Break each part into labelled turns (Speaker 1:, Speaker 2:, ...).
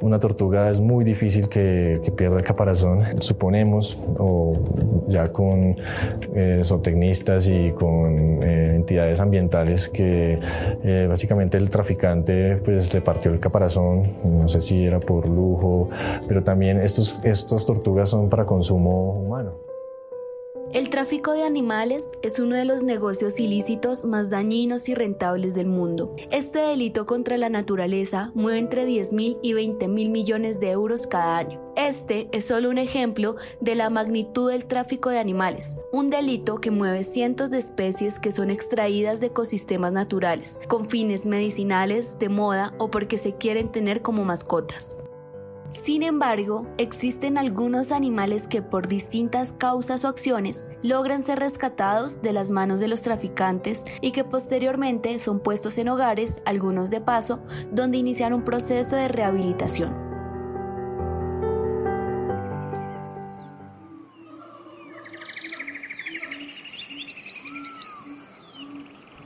Speaker 1: Una tortuga es muy difícil que, pierda el caparazón. Suponemos, o ya con eh, zootecnistas y con eh, entidades ambientales, que eh, básicamente el traficante pues, le partió el caparazón. No sé si era por lujo, pero también estos, estas tortugas son para consumo humano.
Speaker 2: Tráfico de animales es uno de los negocios ilícitos más dañinos y rentables del mundo. Este delito contra la naturaleza mueve entre 10 mil y 20 mil millones de euros cada año. Este es solo un ejemplo de la magnitud del tráfico de animales, un delito que mueve cientos de especies que son extraídas de ecosistemas naturales, con fines medicinales, de moda o porque se quieren tener como mascotas. Sin embargo, existen algunos animales que por distintas causas o acciones logran ser rescatados de las manos de los traficantes y que posteriormente son puestos en hogares, algunos de paso, donde inician un proceso de rehabilitación.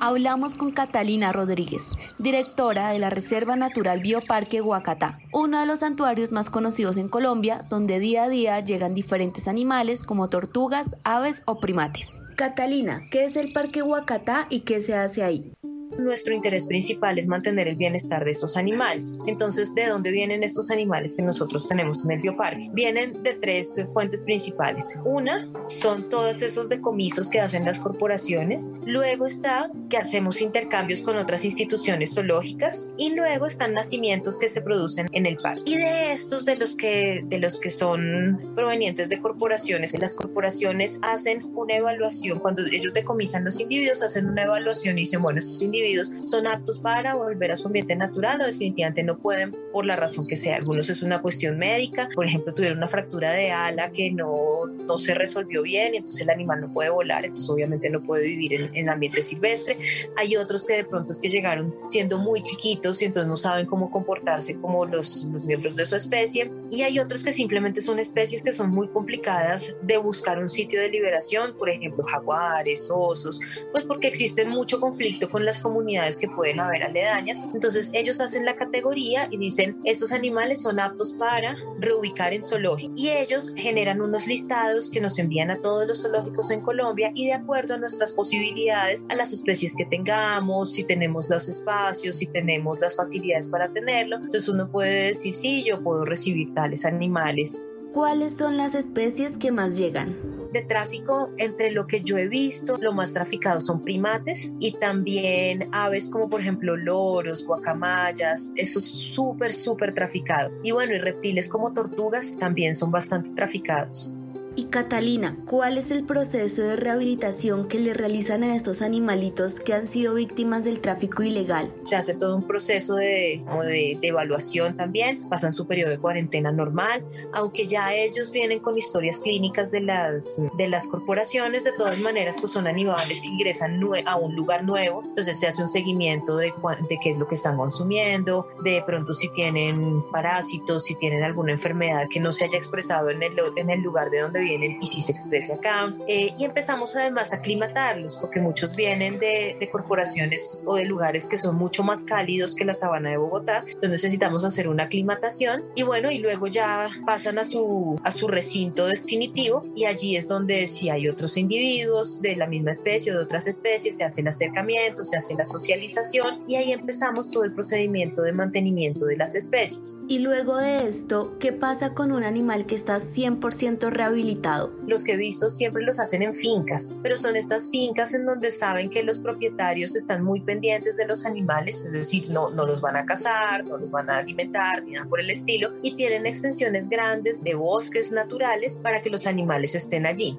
Speaker 2: Hablamos con Catalina Rodríguez, directora de la Reserva Natural Bioparque Huacatá, uno de los santuarios más conocidos en Colombia, donde día a día llegan diferentes animales como tortugas, aves o primates. Catalina, ¿qué es el Parque Huacatá y qué se hace ahí?
Speaker 3: Nuestro interés principal es mantener el bienestar de estos animales. Entonces, ¿de dónde vienen estos animales que nosotros tenemos en el bioparque? Vienen de tres fuentes principales. Una son todos esos decomisos que hacen las corporaciones. Luego está que hacemos intercambios con otras instituciones zoológicas y luego están nacimientos que se producen en el parque. Y de estos, de los que, de los que son provenientes de corporaciones, las corporaciones hacen una evaluación, cuando ellos decomisan los individuos, hacen una evaluación y dicen, bueno, estos individuos son aptos para volver a su ambiente natural o definitivamente no pueden por la razón que sea. Algunos es una cuestión médica, por ejemplo, tuvieron una fractura de ala que no, no se resolvió bien y entonces el animal no puede volar, entonces obviamente no puede vivir en, en ambiente silvestre. Hay otros que de pronto es que llegaron siendo muy chiquitos y entonces no saben cómo comportarse como los, los miembros de su especie. Y hay otros que simplemente son especies que son muy complicadas de buscar un sitio de liberación, por ejemplo, jaguares, osos, pues porque existe mucho conflicto con las comunidades que pueden haber aledañas. Entonces ellos hacen la categoría y dicen, estos animales son aptos para reubicar en zoológico. Y ellos generan unos listados que nos envían a todos los zoológicos en Colombia y de acuerdo a nuestras posibilidades, a las especies que tengamos, si tenemos los espacios, si tenemos las facilidades para tenerlo, entonces uno puede decir, sí, yo puedo recibir tales animales.
Speaker 2: ¿Cuáles son las especies que más llegan?
Speaker 3: De tráfico, entre lo que yo he visto, lo más traficado son primates y también aves como por ejemplo loros, guacamayas, eso es súper, súper traficado. Y bueno, y reptiles como tortugas también son bastante traficados.
Speaker 2: Y Catalina, ¿cuál es el proceso de rehabilitación que le realizan a estos animalitos que han sido víctimas del tráfico ilegal?
Speaker 3: Se hace todo un proceso de, de, evaluación también, pasan su periodo de cuarentena normal, aunque ya ellos vienen con historias clínicas de las, de las corporaciones, de todas maneras pues son animales que ingresan a un lugar nuevo, entonces se hace un seguimiento de, de qué es lo que están consumiendo, de pronto si tienen parásitos, si tienen alguna enfermedad que no se haya expresado en el, en el lugar de donde vienen y si se expresa acá. Eh, y empezamos además a aclimatarlos, porque muchos vienen de, de, corporaciones o de lugares que son mucho más cálidos que la sabana de Bogotá, entonces necesitamos hacer una aclimatación y bueno, y luego ya pasan a su, a su recinto definitivo y allí es donde si hay otros individuos de la misma especie o de otras especies, se hace el acercamiento, se hace la socialización y ahí empezamos todo el procedimiento de mantenimiento de las especies.
Speaker 2: Y luego de esto, ¿qué pasa con un animal que está 100% rehabilitado?
Speaker 3: Los que he visto siempre los hacen en fincas, pero son estas fincas en donde saben que los propietarios están muy pendientes de los animales, es decir, no, no los van a cazar, no los van a alimentar, ni nada por el estilo, y tienen extensiones grandes de bosques naturales para que los animales estén allí.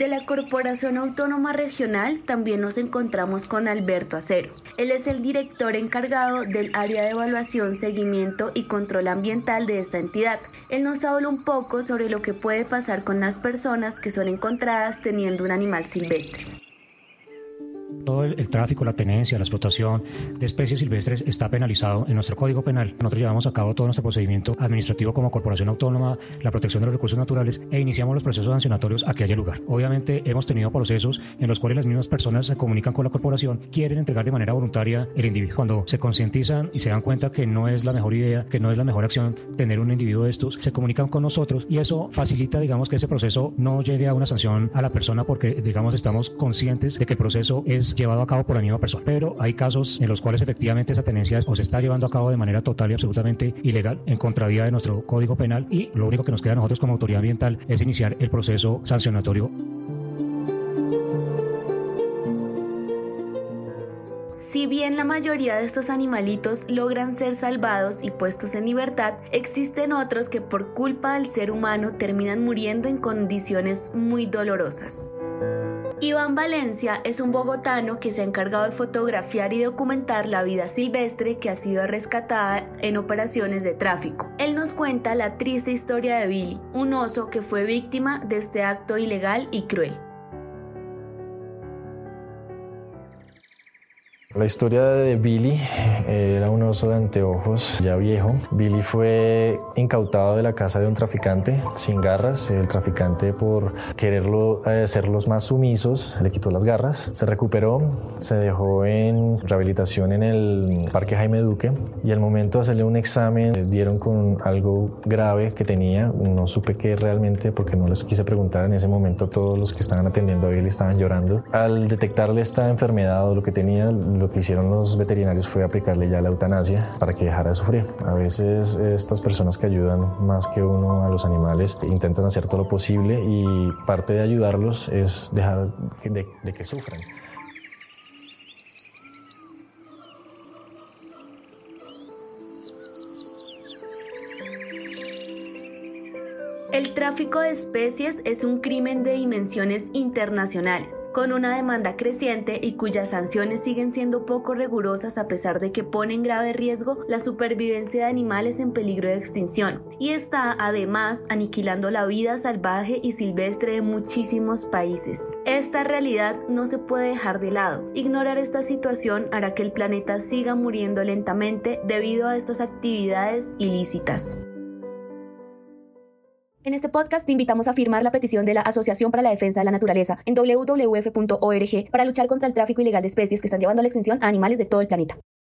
Speaker 2: De la Corporación Autónoma Regional también nos encontramos con Alberto Acero. Él es el director encargado del área de evaluación, seguimiento y control ambiental de esta entidad. Él nos habla un poco sobre lo que puede pasar con las personas que son encontradas teniendo un animal silvestre.
Speaker 4: Todo el, tráfico, la tenencia, la explotación de especies silvestres está penalizado en nuestro Código Penal. Nosotros llevamos a cabo todo nuestro procedimiento administrativo como corporación autónoma, la protección de los recursos naturales e iniciamos los procesos sancionatorios a que haya lugar. Obviamente hemos tenido procesos en los cuales las mismas personas se comunican con la corporación, quieren entregar de manera voluntaria el individuo. Cuando se concientizan y se dan cuenta que no es la mejor idea, que no es la mejor acción tener un individuo de estos, se comunican con nosotros y eso facilita, digamos, que ese proceso no llegue a una sanción a la persona porque, digamos, estamos conscientes de que el proceso es llevado a cabo por la misma persona. Pero hay casos en los cuales efectivamente esa tenencia o se está llevando a cabo de manera total y absolutamente ilegal, en contravía de nuestro Código Penal y lo único que nos queda a nosotros como autoridad ambiental es iniciar el proceso sancionatorio
Speaker 2: Si bien la mayoría de estos animalitos logran ser salvados y puestos en libertad, existen otros que por culpa del ser humano terminan muriendo en condiciones muy dolorosas. Iván Valencia es un bogotano que se ha encargado de fotografiar y documentar la vida silvestre que ha sido rescatada en operaciones de tráfico. Él nos cuenta la triste historia de Billy, un oso que fue víctima de este acto ilegal y cruel.
Speaker 1: La historia de Billy era un oso de anteojos ya viejo. Billy fue incautado de la casa de un traficante sin garras. El traficante por quererlo eh, hacerlos más sumisos le quitó las garras. Se recuperó, se dejó en rehabilitación en el Parque Jaime Duque y al momento de hacerle un examen dieron con algo grave que tenía. No supe qué realmente porque no les quise preguntar en ese momento. Todos los que estaban atendiendo a Billy estaban llorando. Al detectarle esta enfermedad o lo que tenía, lo que hicieron los veterinarios fue aplicarle ya la eutanasia para que dejara de sufrir. A veces estas personas que ayudan más que uno a los animales intentan hacer todo lo posible y parte de ayudarlos es dejar de, de que sufran.
Speaker 2: El tráfico de especies es un crimen de dimensiones internacionales, con una demanda creciente y cuyas sanciones siguen siendo poco rigurosas a pesar de que pone en grave riesgo la supervivencia de animales en peligro de extinción, y está además aniquilando la vida salvaje y silvestre de muchísimos países. Esta realidad no se puede dejar de lado. Ignorar esta situación hará que el planeta siga muriendo lentamente debido a estas actividades ilícitas. En este podcast te invitamos a firmar la petición de la Asociación para la Defensa de la Naturaleza en www.org para luchar contra el tráfico ilegal de especies que están llevando a la extinción a animales de todo el planeta.